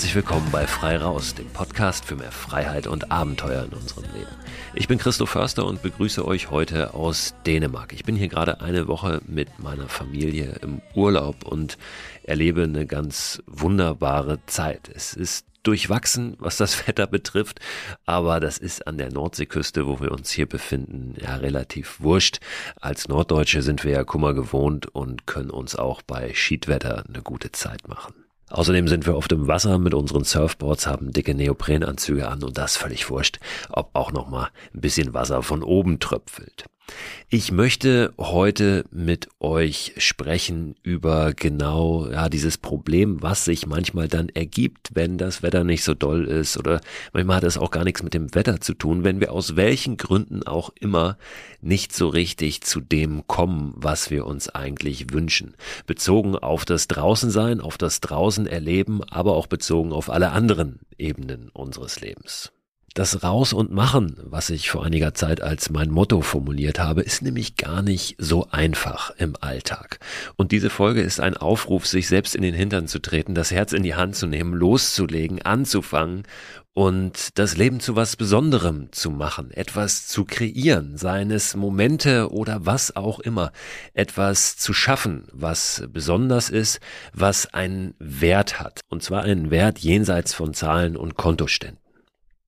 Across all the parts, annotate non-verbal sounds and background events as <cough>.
Herzlich willkommen bei Frei Raus, dem Podcast für mehr Freiheit und Abenteuer in unserem Leben. Ich bin Christoph Förster und begrüße euch heute aus Dänemark. Ich bin hier gerade eine Woche mit meiner Familie im Urlaub und erlebe eine ganz wunderbare Zeit. Es ist durchwachsen, was das <laughs> Wetter betrifft, aber das ist an der Nordseeküste, wo wir uns hier befinden, ja relativ wurscht. Als Norddeutsche sind wir ja Kummer gewohnt und können uns auch bei Schiedwetter eine gute Zeit machen. Außerdem sind wir auf dem Wasser mit unseren Surfboards, haben dicke Neoprenanzüge an und das völlig wurscht, ob auch noch mal ein bisschen Wasser von oben tröpfelt. Ich möchte heute mit euch sprechen über genau ja, dieses Problem, was sich manchmal dann ergibt, wenn das Wetter nicht so doll ist oder manchmal hat es auch gar nichts mit dem Wetter zu tun, wenn wir aus welchen Gründen auch immer nicht so richtig zu dem kommen, was wir uns eigentlich wünschen. Bezogen auf das Draußensein, auf das Draußen erleben, aber auch bezogen auf alle anderen Ebenen unseres Lebens. Das Raus und Machen, was ich vor einiger Zeit als mein Motto formuliert habe, ist nämlich gar nicht so einfach im Alltag. Und diese Folge ist ein Aufruf, sich selbst in den Hintern zu treten, das Herz in die Hand zu nehmen, loszulegen, anzufangen und das Leben zu was Besonderem zu machen, etwas zu kreieren, seines Momente oder was auch immer, etwas zu schaffen, was besonders ist, was einen Wert hat. Und zwar einen Wert jenseits von Zahlen und Kontoständen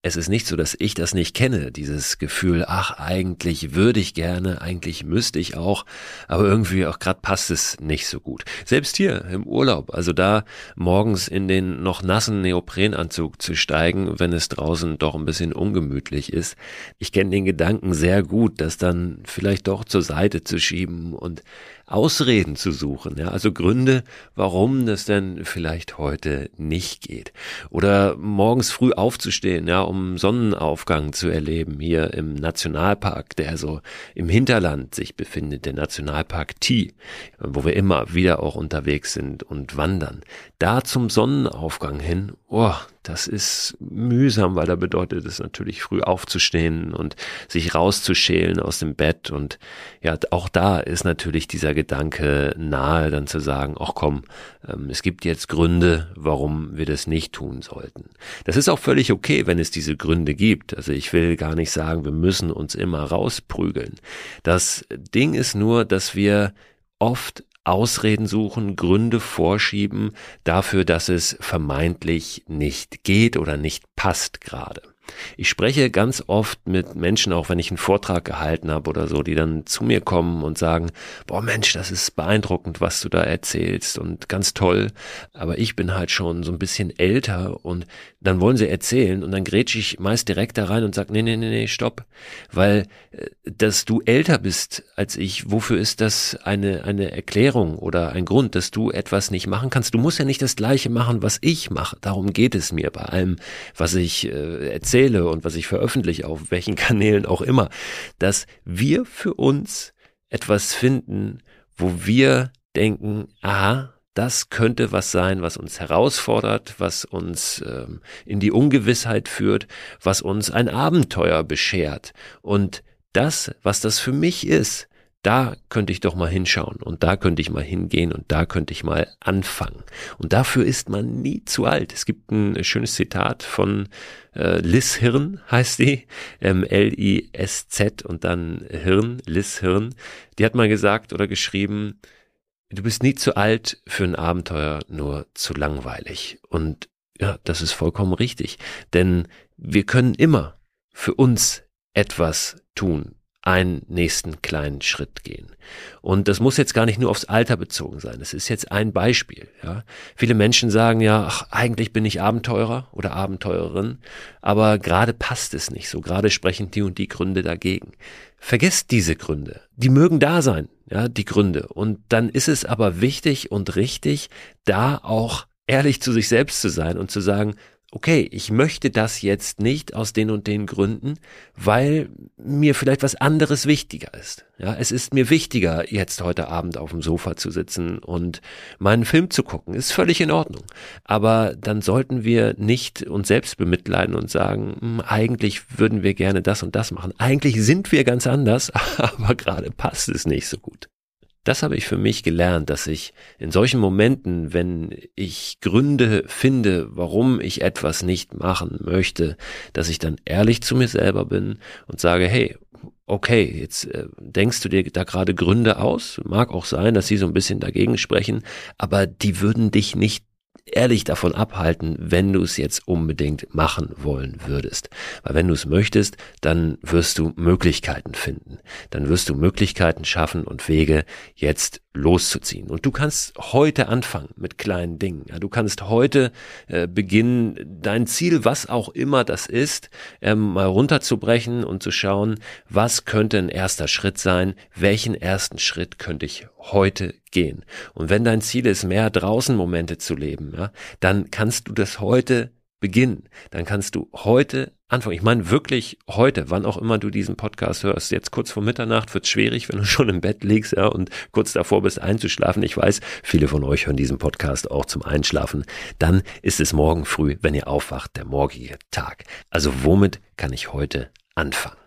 es ist nicht so, dass ich das nicht kenne, dieses Gefühl, ach, eigentlich würde ich gerne, eigentlich müsste ich auch, aber irgendwie auch gerade passt es nicht so gut. Selbst hier im Urlaub, also da morgens in den noch nassen Neoprenanzug zu steigen, wenn es draußen doch ein bisschen ungemütlich ist. Ich kenne den Gedanken sehr gut, das dann vielleicht doch zur Seite zu schieben und Ausreden zu suchen, ja, also Gründe, warum das denn vielleicht heute nicht geht. Oder morgens früh aufzustehen, ja, um Sonnenaufgang zu erleben, hier im Nationalpark, der so im Hinterland sich befindet, der Nationalpark T, wo wir immer wieder auch unterwegs sind und wandern. Da zum Sonnenaufgang hin, oh, das ist mühsam, weil da bedeutet es natürlich früh aufzustehen und sich rauszuschälen aus dem Bett und ja, auch da ist natürlich dieser Gedanke nahe, dann zu sagen, ach komm, ähm, es gibt jetzt Gründe, warum wir das nicht tun sollten. Das ist auch völlig okay, wenn es diese Gründe gibt. Also ich will gar nicht sagen, wir müssen uns immer rausprügeln. Das Ding ist nur, dass wir oft Ausreden suchen, Gründe vorschieben dafür, dass es vermeintlich nicht geht oder nicht passt gerade. Ich spreche ganz oft mit Menschen, auch wenn ich einen Vortrag gehalten habe oder so, die dann zu mir kommen und sagen, boah Mensch, das ist beeindruckend, was du da erzählst und ganz toll, aber ich bin halt schon so ein bisschen älter und dann wollen sie erzählen und dann grätsche ich meist direkt da rein und sage, nee, nee, nee, nee, stopp, weil äh, dass du älter bist als ich, wofür ist das eine, eine Erklärung oder ein Grund, dass du etwas nicht machen kannst? Du musst ja nicht das gleiche machen, was ich mache, darum geht es mir bei allem, was ich äh, erzähle erzähle und was ich veröffentliche, auf welchen <laughs> Kanälen auch immer, dass wir für uns etwas finden, wo wir denken, aha, das könnte was sein, was uns herausfordert, was uns ähm, in die Ungewissheit führt, was uns ein Abenteuer beschert. Und das, was das für mich ist, da könnte ich doch mal hinschauen und da könnte ich mal hingehen und da könnte ich mal anfangen. Und dafür ist man nie zu alt. Es gibt ein schönes Zitat von äh, Liz Hirn, heißt die, ähm, L-I-S-Z und dann Hirn, Liz Hirn. Die hat mal gesagt oder geschrieben, du bist nie zu alt für ein Abenteuer, nur zu langweilig. Und ja, das ist vollkommen richtig. Denn wir können immer für uns etwas tun einen nächsten kleinen Schritt gehen. Und das muss jetzt gar nicht nur aufs Alter bezogen sein. Es ist jetzt ein Beispiel. Ja. Viele Menschen sagen ja, ach, eigentlich bin ich Abenteurer oder Abenteurerin, aber gerade passt es nicht so. Gerade sprechen die und die Gründe dagegen. Vergesst diese Gründe. Die mögen da sein, ja, die Gründe. Und dann ist es aber wichtig und richtig, da auch ehrlich zu sich selbst zu sein und zu sagen, okay, ich möchte das jetzt nicht aus den und den Gründen, weil mir vielleicht was anderes wichtiger ist. Ja, es ist mir wichtiger, jetzt heute Abend auf dem Sofa zu sitzen und meinen Film zu gucken. Ist völlig in Ordnung. Aber dann sollten wir nicht uns selbst bemitleiden und sagen, hm, eigentlich würden wir gerne das und das machen. Eigentlich sind wir ganz anders, <laughs> aber gerade passt es nicht so gut. Das habe ich für mich gelernt, dass ich in solchen Momenten, wenn ich Gründe finde, warum ich etwas nicht machen möchte, dass ich dann ehrlich zu mir selber bin und sage, hey, okay, jetzt äh, denkst du dir da gerade Gründe aus, mag auch sein, dass sie so ein bisschen dagegen sprechen, aber die würden dich nicht ehrlich davon abhalten, wenn du es jetzt unbedingt machen wollen würdest. Weil wenn du es möchtest, dann wirst du Möglichkeiten finden. Dann wirst du Möglichkeiten schaffen und Wege, jetzt loszuziehen. Und du kannst heute anfangen mit kleinen Dingen. Du kannst heute äh, beginnen, dein Ziel, was auch immer das ist, ähm, mal runterzubrechen und zu schauen, was könnte ein erster Schritt sein, welchen ersten Schritt könnte ich heute gehen. Und wenn dein Ziel ist, mehr draußen Momente zu leben, ja, dann kannst du das heute beginnen. Dann kannst du heute anfangen. Ich meine wirklich heute, wann auch immer du diesen Podcast hörst. Jetzt kurz vor Mitternacht wird es schwierig, wenn du <laughs> schon im Bett liegst ja, und kurz davor bist einzuschlafen. Ich weiß, viele von euch hören diesen Podcast auch zum Einschlafen. Dann ist es morgen früh, wenn ihr aufwacht, der morgige Tag. Also womit kann ich heute anfangen?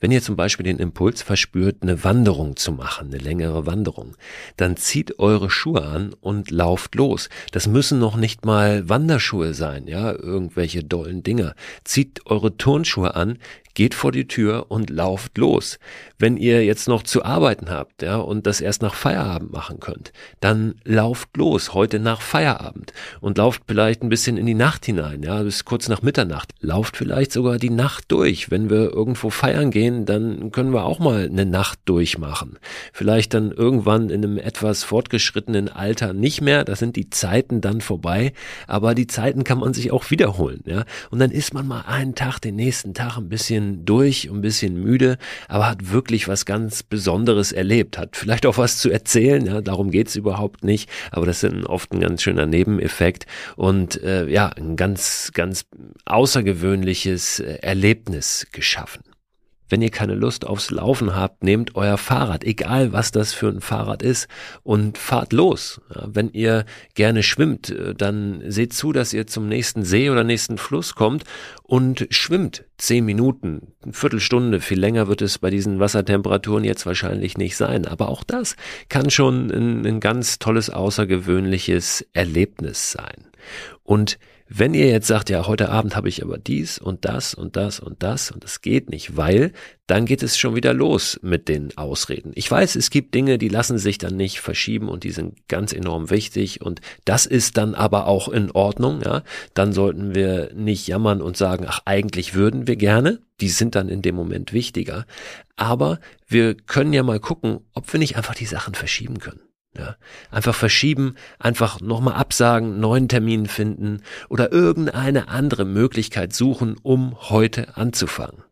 Wenn ihr zum Beispiel den Impuls verspürt, eine Wanderung zu machen, eine längere Wanderung, dann zieht eure Schuhe an und lauft los. Das müssen noch nicht mal Wanderschuhe sein, ja, irgendwelche dollen Dinger. Zieht eure Turnschuhe an, geht vor die Tür und lauft los. Wenn ihr jetzt noch zu arbeiten habt, ja, und das erst nach Feierabend machen könnt, dann lauft los, heute nach Feierabend und lauft vielleicht ein bisschen in die Nacht hinein, ja, bis kurz nach Mitternacht. Lauft vielleicht sogar die Nacht durch. Wenn wir irgendwo feiern gehen, dann können wir auch mal eine Nacht durchmachen. Vielleicht dann irgendwann in einem etwas fortgeschrittenen Alter nicht mehr, da sind die Zeiten dann vorbei, aber die Zeiten kann man sich auch wiederholen, ja. Und dann ist man mal einen Tag, den nächsten Tag ein bisschen bisschen durch, ein bisschen müde, aber hat wirklich was ganz Besonderes erlebt, hat vielleicht auch was zu erzählen, ja, darum geht's überhaupt nicht, aber das ist oft ein ganz schöner Nebeneffekt und äh, ja, ein ganz, ganz außergewöhnliches äh, Erlebnis geschaffen. Wenn ihr keine Lust aufs Laufen habt, nehmt euer Fahrrad, egal was das für ein Fahrrad ist, und fahrt los. Ja, wenn ihr gerne schwimmt, äh, dann seht zu, dass ihr zum nächsten See oder nächsten Fluss kommt und schwimmt. Zehn Minuten, eine Viertelstunde, viel länger wird es bei diesen Wassertemperaturen jetzt wahrscheinlich nicht sein. Aber auch das kann schon ein, ein ganz tolles, außergewöhnliches Erlebnis sein. Und wenn ihr jetzt sagt, ja, heute Abend habe ich aber dies und das und das und das und das geht nicht, weil dann geht es schon wieder los mit den Ausreden. Ich weiß, es gibt Dinge, die lassen sich dann nicht verschieben und die sind ganz enorm wichtig und das ist dann aber auch in Ordnung, ja. Dann sollten wir nicht jammern und sagen, ach, eigentlich würden wir gerne. Die sind dann in dem Moment wichtiger. Aber wir können ja mal gucken, ob wir nicht einfach die Sachen verschieben können. Ja, einfach verschieben, einfach nochmal absagen, neuen Termin finden oder irgendeine andere Möglichkeit suchen, um heute anzufangen.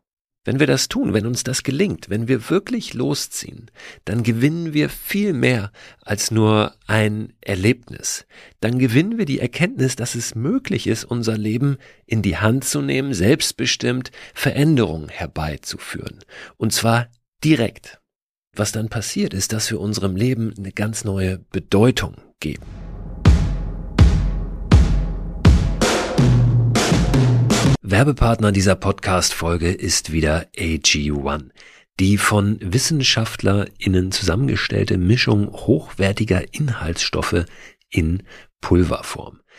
Wenn wir das tun, wenn uns das gelingt, wenn wir wirklich losziehen, dann gewinnen wir viel mehr als nur ein Erlebnis. Dann gewinnen wir die Erkenntnis, dass es möglich ist, unser Leben in die Hand zu nehmen, selbstbestimmt Veränderungen herbeizuführen. Und zwar direkt. Was dann passiert, ist, dass wir unserem Leben eine ganz neue Bedeutung geben. Werbepartner dieser Podcast-Folge ist wieder AG1. Die von WissenschaftlerInnen zusammengestellte Mischung hochwertiger Inhaltsstoffe in Pulverform.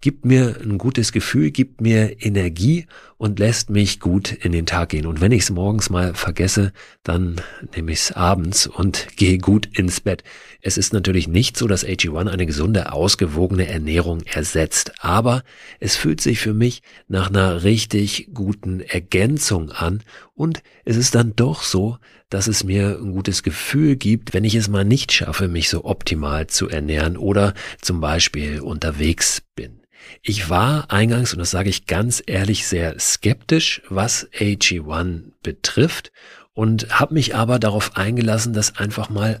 Gibt mir ein gutes Gefühl, gibt mir Energie und lässt mich gut in den Tag gehen. Und wenn ich es morgens mal vergesse, dann nehme ich es abends und gehe gut ins Bett. Es ist natürlich nicht so, dass AG1 eine gesunde, ausgewogene Ernährung ersetzt, aber es fühlt sich für mich nach einer richtig guten Ergänzung an und es ist dann doch so, dass es mir ein gutes Gefühl gibt, wenn ich es mal nicht schaffe, mich so optimal zu ernähren oder zum Beispiel unterwegs bin. Ich war eingangs, und das sage ich ganz ehrlich, sehr skeptisch, was AG1 betrifft und habe mich aber darauf eingelassen, das einfach mal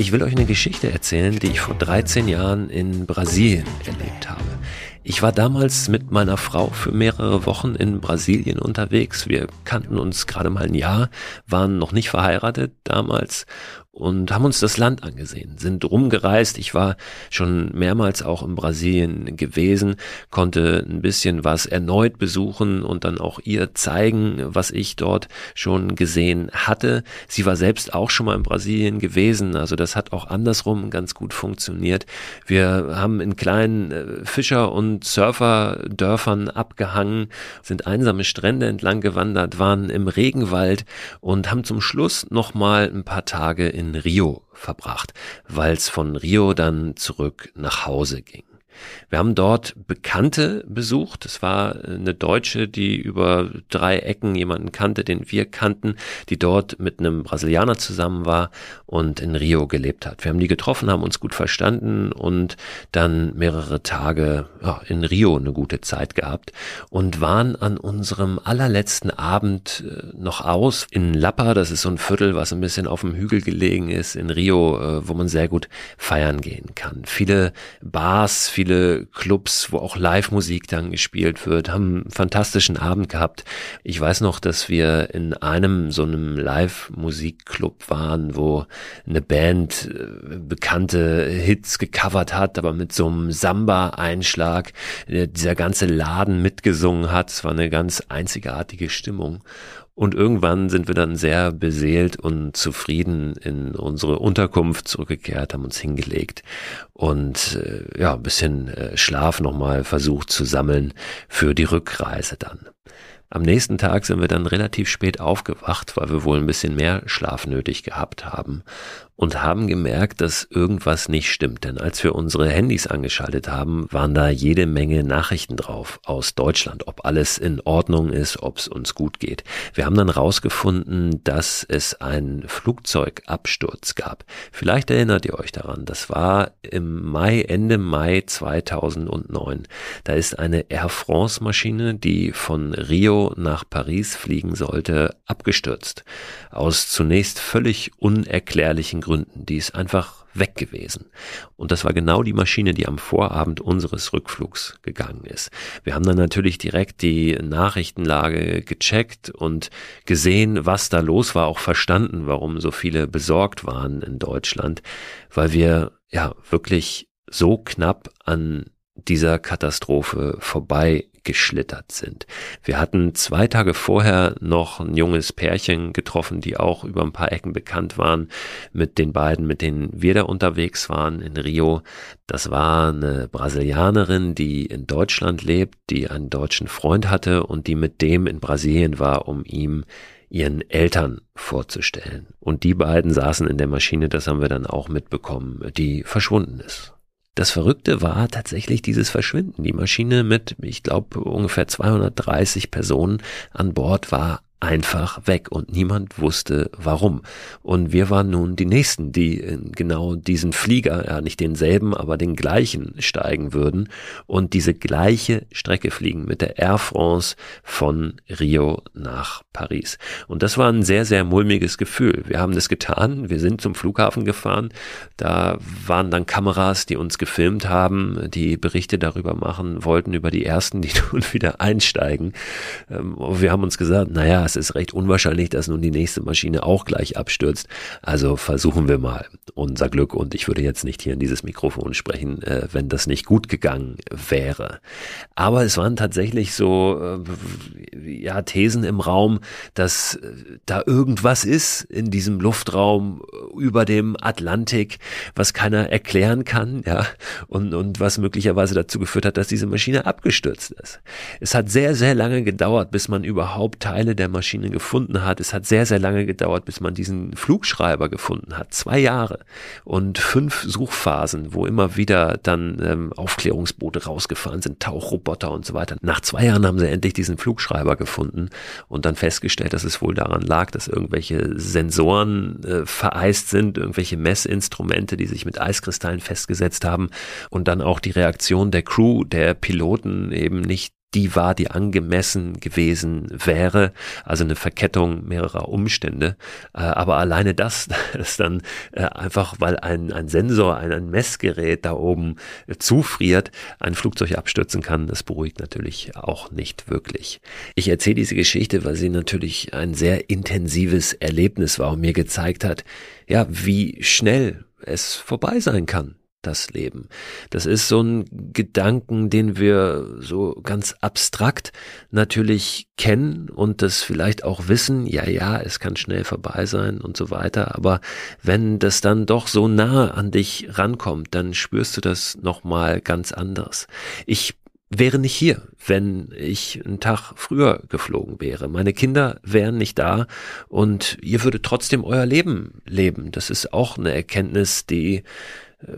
Ich will euch eine Geschichte erzählen, die ich vor 13 Jahren in Brasilien erlebt habe. Ich war damals mit meiner Frau für mehrere Wochen in Brasilien unterwegs. Wir kannten uns gerade mal ein Jahr, waren noch nicht verheiratet damals und haben uns das Land angesehen, sind rumgereist. Ich war schon mehrmals auch in Brasilien gewesen, konnte ein bisschen was erneut besuchen und dann auch ihr zeigen, was ich dort schon gesehen hatte. Sie war selbst auch schon mal in Brasilien gewesen, also das hat auch andersrum ganz gut funktioniert. Wir haben in kleinen äh, Fischer- und Surferdörfern abgehangen, sind einsame Strände entlang gewandert, waren im Regenwald und haben zum Schluss noch mal ein paar Tage in in Rio verbracht, weil es von Rio dann zurück nach Hause ging. Wir haben dort Bekannte besucht. Es war eine Deutsche, die über drei Ecken jemanden kannte, den wir kannten, die dort mit einem Brasilianer zusammen war und in Rio gelebt hat. Wir haben die getroffen, haben uns gut verstanden und dann mehrere Tage ja, in Rio eine gute Zeit gehabt und waren an unserem allerletzten Abend äh, noch aus in Lapa. Das ist so ein Viertel, was ein bisschen auf dem Hügel gelegen ist in Rio, äh, wo man sehr gut feiern gehen kann. Viele Bars, viele viele Clubs, wo auch Live-Musik dann gespielt wird, haben einen fantastischen Abend gehabt. Ich weiß noch, dass wir in einem so einem Live-Musikclub waren, wo eine Band äh, bekannte Hits gecovert hat, aber mit so einem Samba-Einschlag. Dieser ganze Laden mitgesungen hat. Es war eine ganz einzigartige Stimmung. Und irgendwann sind wir dann sehr beseelt und zufrieden in unsere Unterkunft zurückgekehrt, haben uns hingelegt und äh, ja, ein bisschen äh, Schlaf nochmal versucht zu sammeln für die Rückreise dann. Am nächsten Tag sind wir dann relativ spät aufgewacht, weil wir wohl ein bisschen mehr Schlaf nötig gehabt haben und haben gemerkt, dass irgendwas nicht stimmt. Denn als wir unsere Handys angeschaltet haben, waren da jede Menge Nachrichten drauf aus Deutschland, ob alles in Ordnung ist, ob es uns gut geht. Wir haben dann rausgefunden, dass es einen Flugzeugabsturz gab. Vielleicht erinnert ihr euch daran. Das war im Mai, Ende Mai 2009. Da ist eine Air France Maschine, die von Rio nach Paris fliegen sollte, abgestürzt. Aus zunächst völlig unerklärlichen Gründen. Die ist einfach weg gewesen. Und das war genau die Maschine, die am Vorabend unseres Rückflugs gegangen ist. Wir haben dann natürlich direkt die Nachrichtenlage gecheckt und gesehen, was da los war, auch verstanden, warum so viele besorgt waren in Deutschland, weil wir ja wirklich so knapp an dieser Katastrophe vorbei geschlittert sind. Wir hatten zwei Tage vorher noch ein junges Pärchen getroffen, die auch über ein paar Ecken bekannt waren mit den beiden, mit denen wir da unterwegs waren in Rio. Das war eine Brasilianerin, die in Deutschland lebt, die einen deutschen Freund hatte und die mit dem in Brasilien war, um ihm ihren Eltern vorzustellen. Und die beiden saßen in der Maschine, das haben wir dann auch mitbekommen, die verschwunden ist. Das Verrückte war tatsächlich dieses Verschwinden. Die Maschine mit, ich glaube, ungefähr 230 Personen an Bord war einfach weg und niemand wusste warum. Und wir waren nun die Nächsten, die in genau diesen Flieger, ja nicht denselben, aber den gleichen steigen würden und diese gleiche Strecke fliegen mit der Air France von Rio nach Paris. Und das war ein sehr, sehr mulmiges Gefühl. Wir haben das getan, wir sind zum Flughafen gefahren, da waren dann Kameras, die uns gefilmt haben, die Berichte darüber machen wollten, über die ersten, die <laughs> nun wieder einsteigen. Ähm, wir haben uns gesagt, naja, es ist recht unwahrscheinlich, dass nun die nächste Maschine auch gleich abstürzt. Also versuchen wir mal unser Glück und ich würde jetzt nicht hier in dieses Mikrofon sprechen, äh, wenn das nicht gut gegangen wäre. Aber es waren tatsächlich so äh, ja Thesen im Raum, dass äh, da irgendwas ist in diesem Luftraum über dem Atlantik, was keiner erklären kann, ja, und, und was möglicherweise dazu geführt hat, dass diese Maschine abgestürzt ist. Es hat sehr, sehr lange gedauert, bis man überhaupt Teile der Maschine gefunden hat. Es hat sehr, sehr lange gedauert, bis man diesen Flugschreiber gefunden hat. Zwei Jahre und fünf Suchphasen, wo immer wieder dann ähm, Aufklärungsboote rausgefahren sind, Tauchroboter und so weiter. Nach zwei Jahren haben sie endlich diesen Flugschreiber gefunden und dann festgestellt, dass es wohl daran lag, dass irgendwelche Sensoren äh, vereist sind, irgendwelche Messinstrumente, die sich mit Eiskristallen festgesetzt haben und dann auch die Reaktion der Crew, der Piloten eben nicht die war, die angemessen gewesen wäre, also eine Verkettung mehrerer Umstände. Äh, aber alleine das, <laughs> das dann äh, einfach, weil ein, ein Sensor, ein, ein Messgerät da oben äh, zufriert, ein Flugzeug abstürzen kann, das beruhigt natürlich auch nicht wirklich. Ich erzähle diese Geschichte, weil sie natürlich ein sehr intensives Erlebnis war und mir gezeigt hat, ja, wie schnell es vorbei sein kann das Leben. Das ist so ein Gedanken, den wir so ganz abstrakt natürlich kennen und das vielleicht auch wissen, ja, ja, es kann schnell vorbei sein und so weiter, aber wenn das dann doch so nah an dich rankommt, dann spürst du das nochmal ganz anders. Ich wäre nicht hier, wenn ich einen Tag früher geflogen wäre. Meine Kinder wären nicht da und ihr würdet trotzdem euer Leben leben. Das ist auch eine Erkenntnis, die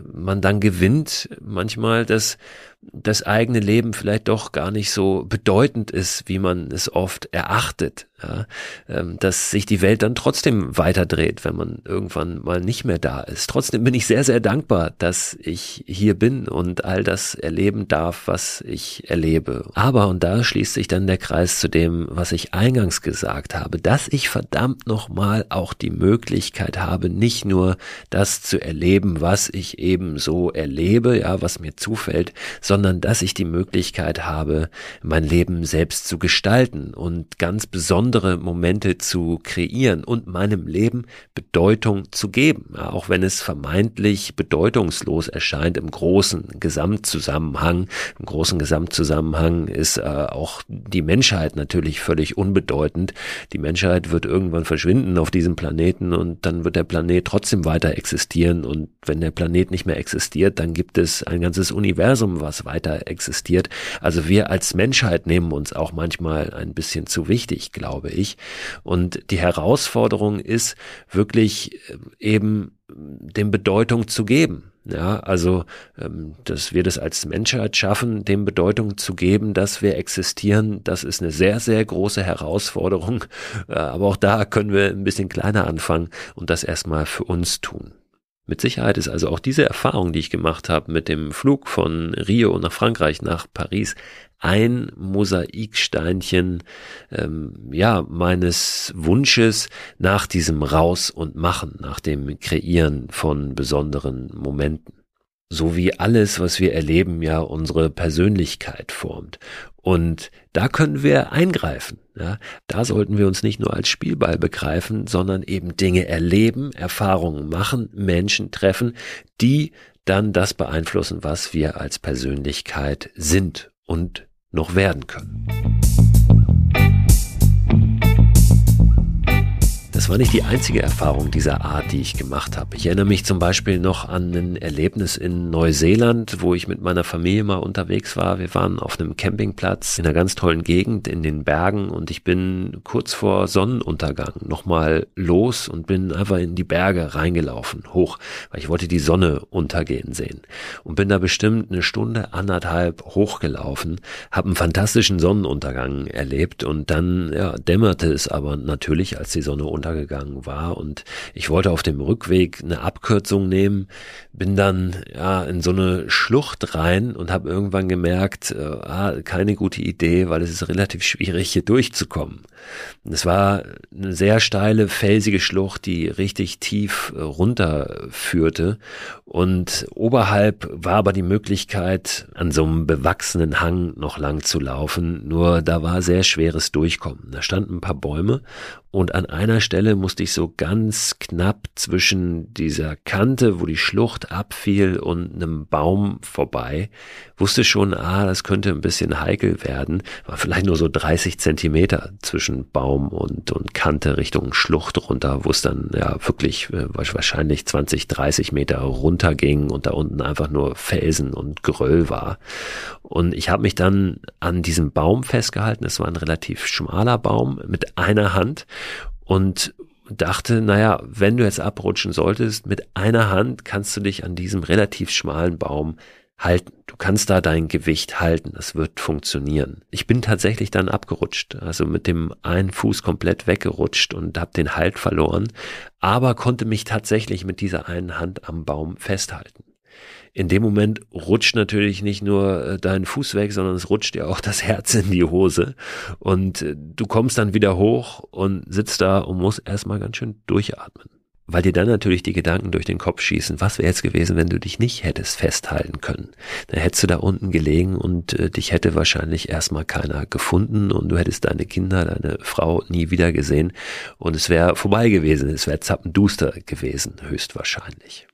man dann gewinnt, manchmal, dass das eigene Leben vielleicht doch gar nicht so bedeutend ist, wie man es oft erachtet. Ja, ähm, dass sich die Welt dann trotzdem weiterdreht, wenn man irgendwann mal nicht mehr da ist. Trotzdem bin ich sehr, sehr dankbar, dass ich hier bin und all das erleben darf, was ich erlebe. Aber, und da schließt sich dann der Kreis zu dem, was ich eingangs gesagt habe, dass ich verdammt nochmal auch die Möglichkeit habe, nicht nur das zu erleben, was ich eben so erlebe, ja, was mir zufällt, sondern dass ich die Möglichkeit habe, mein Leben selbst zu gestalten und ganz besondere Momente zu kreieren und meinem Leben Bedeutung zu geben, auch wenn es vermeintlich bedeutungslos erscheint im großen Gesamtzusammenhang. Im großen Gesamtzusammenhang ist äh, auch die Menschheit natürlich völlig unbedeutend. Die Menschheit wird irgendwann verschwinden auf diesem Planeten und dann wird der Planet trotzdem weiter existieren und wenn der Planet nicht mehr existiert, dann gibt es ein ganzes Universum, was weiter existiert. Also wir als Menschheit nehmen uns auch manchmal ein bisschen zu wichtig, glaube ich. Und die Herausforderung ist wirklich äh, eben dem Bedeutung zu geben. Ja, also, ähm, dass wir das als Menschheit schaffen, dem Bedeutung zu geben, dass wir existieren, das ist eine sehr, sehr große Herausforderung. Äh, aber auch da können wir ein bisschen kleiner anfangen und das erstmal für uns tun. Mit Sicherheit ist also auch diese Erfahrung, die ich gemacht habe mit dem Flug von Rio nach Frankreich nach Paris, ein Mosaiksteinchen ähm, ja meines Wunsches nach diesem Raus und Machen, nach dem Kreieren von besonderen Momenten so wie alles, was wir erleben, ja unsere Persönlichkeit formt. Und da können wir eingreifen. Ja? Da sollten wir uns nicht nur als Spielball begreifen, sondern eben Dinge erleben, Erfahrungen machen, Menschen treffen, die dann das beeinflussen, was wir als Persönlichkeit sind und noch werden können. War nicht die einzige Erfahrung dieser Art, die ich gemacht habe. Ich erinnere mich zum Beispiel noch an ein Erlebnis in Neuseeland, wo ich mit meiner Familie mal unterwegs war. Wir waren auf einem Campingplatz in einer ganz tollen Gegend in den Bergen und ich bin kurz vor Sonnenuntergang nochmal los und bin einfach in die Berge reingelaufen, hoch, weil ich wollte die Sonne untergehen sehen. Und bin da bestimmt eine Stunde, anderthalb hochgelaufen, habe einen fantastischen Sonnenuntergang erlebt und dann ja, dämmerte es aber natürlich, als die Sonne untergegangen war und ich wollte auf dem Rückweg eine Abkürzung nehmen, bin dann ja in so eine Schlucht rein und habe irgendwann gemerkt, äh, ah, keine gute Idee, weil es ist relativ schwierig hier durchzukommen. Es war eine sehr steile, felsige Schlucht, die richtig tief äh, runterführte und oberhalb war aber die Möglichkeit, an so einem bewachsenen Hang noch lang zu laufen, nur da war sehr schweres Durchkommen. Da standen ein paar Bäume und an einer Stelle musste ich so ganz knapp zwischen dieser Kante, wo die Schlucht abfiel und einem Baum vorbei, wusste schon, ah, das könnte ein bisschen heikel werden, war vielleicht nur so 30 Zentimeter zwischen Baum und, und Kante Richtung Schlucht runter, wo es dann ja wirklich äh, wahrscheinlich 20, 30 Meter runterging und da unten einfach nur Felsen und Geröll war. Und ich habe mich dann an diesem Baum festgehalten, es war ein relativ schmaler Baum mit einer Hand und dachte, naja, wenn du jetzt abrutschen solltest, mit einer Hand kannst du dich an diesem relativ schmalen Baum halten. Du kannst da dein Gewicht halten. Das wird funktionieren. Ich bin tatsächlich dann abgerutscht, also mit dem einen Fuß komplett weggerutscht und habe den Halt verloren, aber konnte mich tatsächlich mit dieser einen Hand am Baum festhalten in dem Moment rutscht natürlich nicht nur äh, dein Fuß weg, sondern es rutscht dir auch das Herz in die Hose. Und äh, du kommst dann wieder hoch und sitzt da und musst erstmal ganz schön durchatmen. Weil dir dann natürlich die Gedanken durch den Kopf schießen, was wäre jetzt gewesen, wenn du dich nicht hättest festhalten können. Dann hättest du da unten gelegen und äh, dich hätte wahrscheinlich erstmal keiner gefunden und du hättest deine Kinder, deine Frau nie wieder gesehen und es wäre vorbei gewesen, es wäre zappenduster gewesen, höchstwahrscheinlich.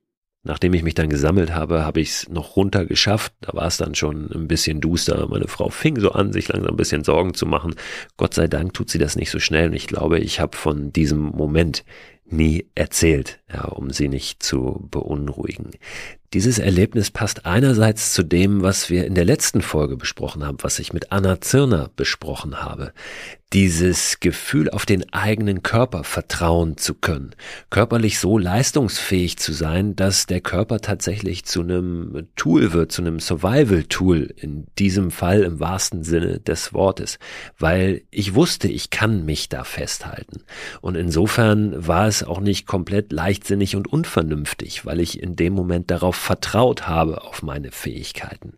Nachdem ich mich dann gesammelt habe, habe ich es noch runter geschafft. Da war es dann schon ein bisschen duster. Meine Frau fing so an, sich langsam ein bisschen Sorgen zu machen. Gott sei Dank tut sie das nicht so schnell. Und ich glaube, ich habe von diesem Moment nie erzählt, ja, um sie nicht zu beunruhigen. Dieses Erlebnis passt einerseits zu dem, was wir in der letzten Folge besprochen haben, was ich mit Anna Zirner besprochen habe. Dieses Gefühl, auf den eigenen Körper vertrauen zu können, körperlich so leistungsfähig zu sein, dass der Körper tatsächlich zu einem Tool wird, zu einem Survival-Tool, in diesem Fall im wahrsten Sinne des Wortes, weil ich wusste, ich kann mich da festhalten. Und insofern war es auch nicht komplett leichtsinnig und unvernünftig, weil ich in dem Moment darauf vertraut habe auf meine Fähigkeiten.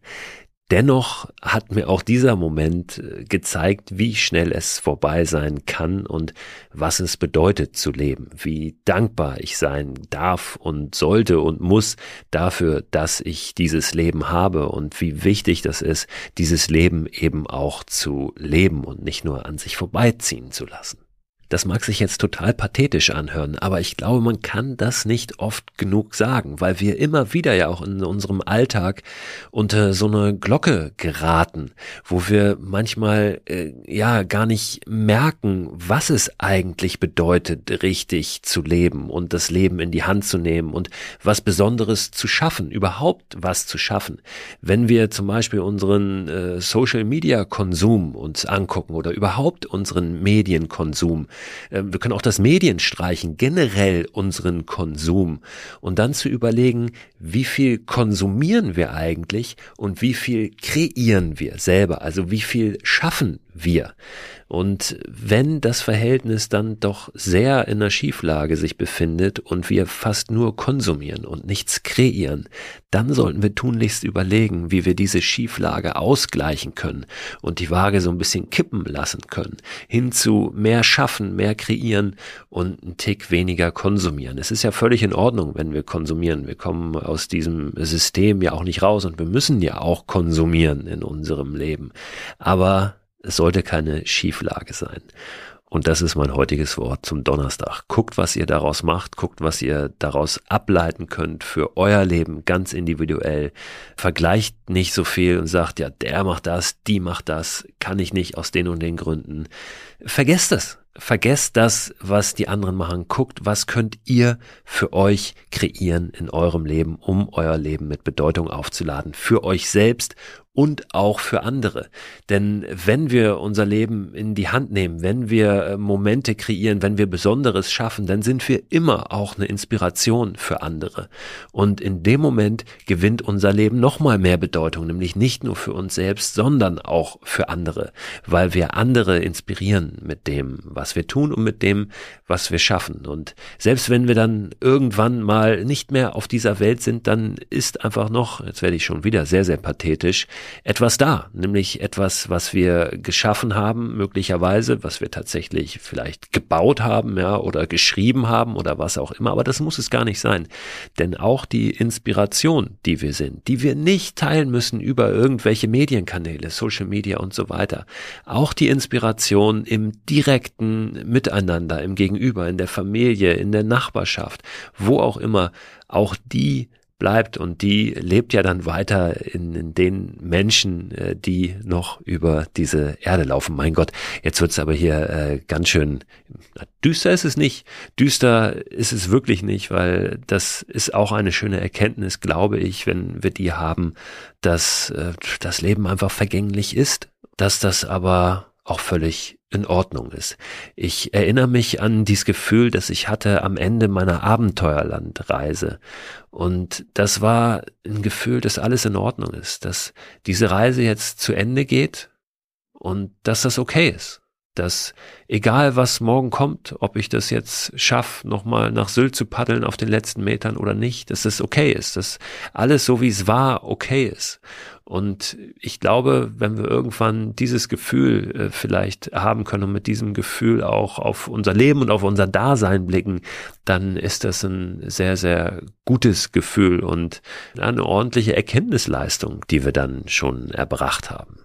Dennoch hat mir auch dieser Moment äh, gezeigt, wie schnell es vorbei sein kann und was es bedeutet zu leben, wie dankbar ich sein darf und sollte und muss dafür, dass ich dieses Leben habe und wie wichtig das ist, dieses Leben eben auch zu leben und nicht nur an sich vorbeiziehen zu lassen. Das mag sich jetzt total pathetisch anhören, aber ich glaube, man kann das nicht oft genug sagen, weil wir immer wieder ja auch in unserem Alltag unter so eine Glocke geraten, wo wir manchmal äh, ja gar nicht merken, was es eigentlich bedeutet, richtig zu leben und das Leben in die Hand zu nehmen und was Besonderes zu schaffen, überhaupt was zu schaffen. Wenn wir zum Beispiel unseren äh, Social Media Konsum uns angucken oder überhaupt unseren Medienkonsum, wir können auch das Medien streichen, generell unseren Konsum. Und dann zu überlegen, wie viel konsumieren wir eigentlich und wie viel kreieren wir selber, also wie viel schaffen wir. Und wenn das Verhältnis dann doch sehr in der Schieflage sich befindet und wir fast nur konsumieren und nichts kreieren, dann sollten wir tunlichst überlegen, wie wir diese Schieflage ausgleichen können und die Waage so ein bisschen kippen lassen können, hin zu mehr schaffen, mehr kreieren und einen Tick weniger konsumieren. Es ist ja völlig in Ordnung, wenn wir konsumieren. Wir kommen aus diesem System ja auch nicht raus und wir müssen ja auch konsumieren in unserem Leben. Aber es sollte keine Schieflage sein. Und das ist mein heutiges Wort zum Donnerstag. Guckt, was ihr daraus macht, guckt, was ihr daraus ableiten könnt für euer Leben ganz individuell. Vergleicht nicht so viel und sagt, ja, der macht das, die macht das, kann ich nicht aus den und den Gründen. Vergesst es. vergesst das, was die anderen machen. Guckt, was könnt ihr für euch kreieren in eurem Leben, um euer Leben mit Bedeutung aufzuladen. Für euch selbst und auch für andere. Denn wenn wir unser Leben in die Hand nehmen, wenn wir äh, Momente kreieren, wenn wir Besonderes schaffen, dann sind wir immer auch eine Inspiration für andere. Und in dem Moment gewinnt unser Leben nochmal mehr Bedeutung, nämlich nicht nur für uns selbst, sondern auch für andere, weil wir andere inspirieren mit dem, was wir tun und mit dem, was wir schaffen. Und selbst wenn wir dann irgendwann mal nicht mehr auf dieser Welt sind, dann ist einfach noch, jetzt werde ich schon wieder sehr, sehr pathetisch, etwas da, nämlich etwas, was wir geschaffen haben, möglicherweise, was wir tatsächlich vielleicht gebaut haben, ja, oder geschrieben haben oder was auch immer, aber das muss es gar nicht sein. Denn auch die Inspiration, die wir sind, die wir nicht teilen müssen über irgendwelche Medienkanäle, Social Media und so weiter, auch die Inspiration im direkten Miteinander, im Gegenüber, in der Familie, in der Nachbarschaft, wo auch immer, auch die bleibt und die lebt ja dann weiter in, in den Menschen, äh, die noch über diese Erde laufen. Mein Gott, jetzt wird's aber hier äh, ganz schön düster ist es nicht. Düster ist es wirklich nicht, weil das ist auch eine schöne Erkenntnis, glaube ich, wenn wir die haben, dass äh, das Leben einfach vergänglich ist, dass das aber auch völlig in Ordnung ist. Ich erinnere mich an dieses Gefühl, das ich hatte am Ende meiner Abenteuerlandreise. Und das war ein Gefühl, dass alles in Ordnung ist, dass diese Reise jetzt zu Ende geht und dass das okay ist. Dass egal was morgen kommt, ob ich das jetzt schaffe, nochmal nach Sylt zu paddeln auf den letzten Metern oder nicht, dass das okay ist, dass alles so wie es war okay ist. Und ich glaube, wenn wir irgendwann dieses Gefühl äh, vielleicht haben können und mit diesem Gefühl auch auf unser Leben und auf unser Dasein blicken, dann ist das ein sehr, sehr gutes Gefühl und eine ordentliche Erkenntnisleistung, die wir dann schon erbracht haben.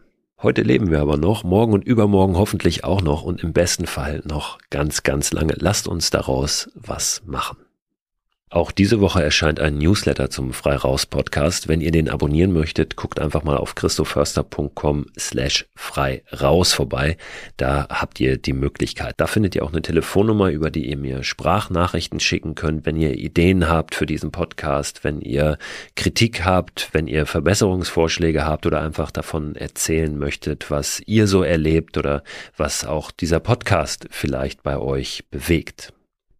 Heute leben wir aber noch, morgen und übermorgen hoffentlich auch noch und im besten Fall noch ganz, ganz lange. Lasst uns daraus was machen. Auch diese Woche erscheint ein Newsletter zum Freiraus Podcast. Wenn ihr den abonnieren möchtet, guckt einfach mal auf christoförster.com slash frei raus vorbei. Da habt ihr die Möglichkeit. Da findet ihr auch eine Telefonnummer, über die ihr mir Sprachnachrichten schicken könnt, wenn ihr Ideen habt für diesen Podcast, wenn ihr Kritik habt, wenn ihr Verbesserungsvorschläge habt oder einfach davon erzählen möchtet, was ihr so erlebt oder was auch dieser Podcast vielleicht bei euch bewegt.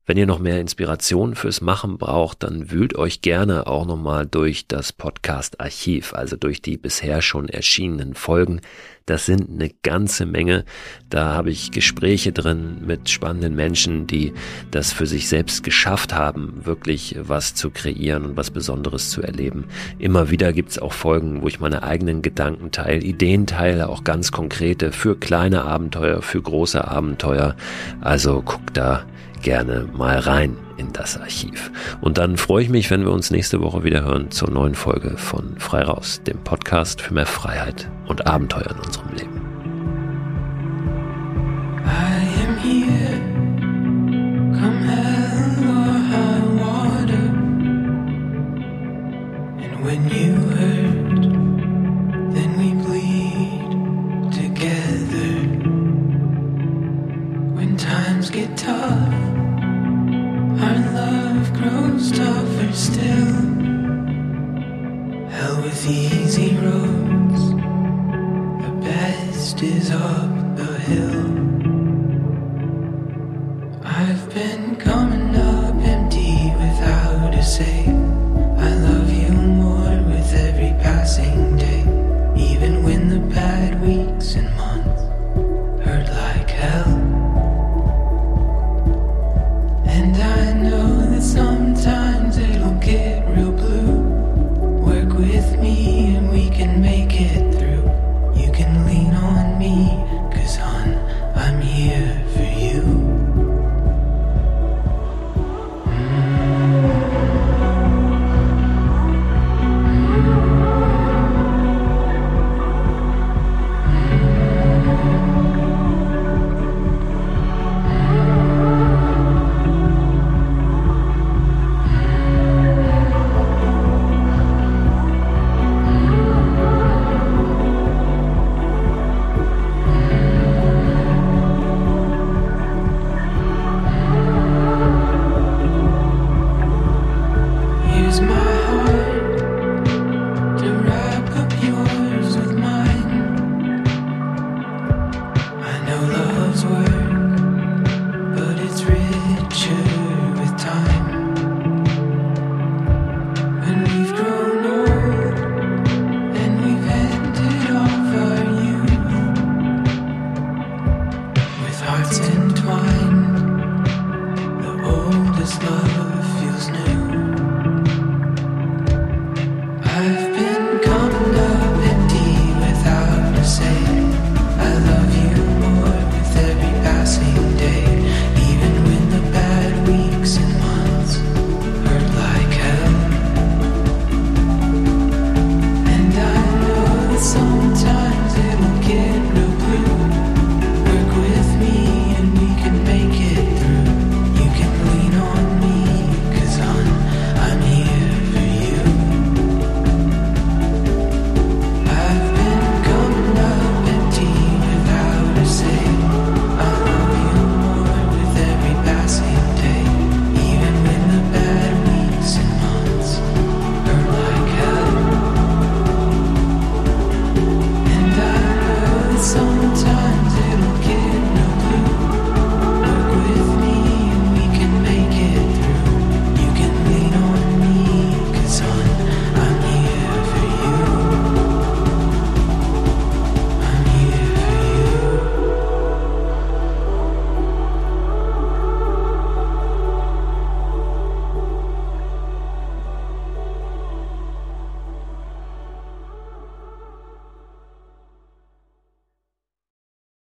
Wenn ihr noch mehr Inspiration fürs Machen braucht, dann wühlt euch gerne auch nochmal durch das Podcast-Archiv, also durch die bisher schon erschienenen Folgen. Das sind eine ganze Menge. Da habe ich Gespräche drin mit spannenden Menschen, die das für sich selbst geschafft haben, wirklich was zu kreieren und was Besonderes zu erleben. Immer wieder gibt's auch Folgen, wo ich meine eigenen Gedanken teile, Ideen teile, auch ganz konkrete für kleine Abenteuer, für große Abenteuer. Also guckt da gerne mal rein in das Archiv. Und dann freue ich mich, wenn wir uns nächste Woche wieder hören zur neuen Folge von Frei Raus, dem Podcast für mehr Freiheit und Abenteuer in unserem Leben. is up the hill. I've been coming up empty without a say.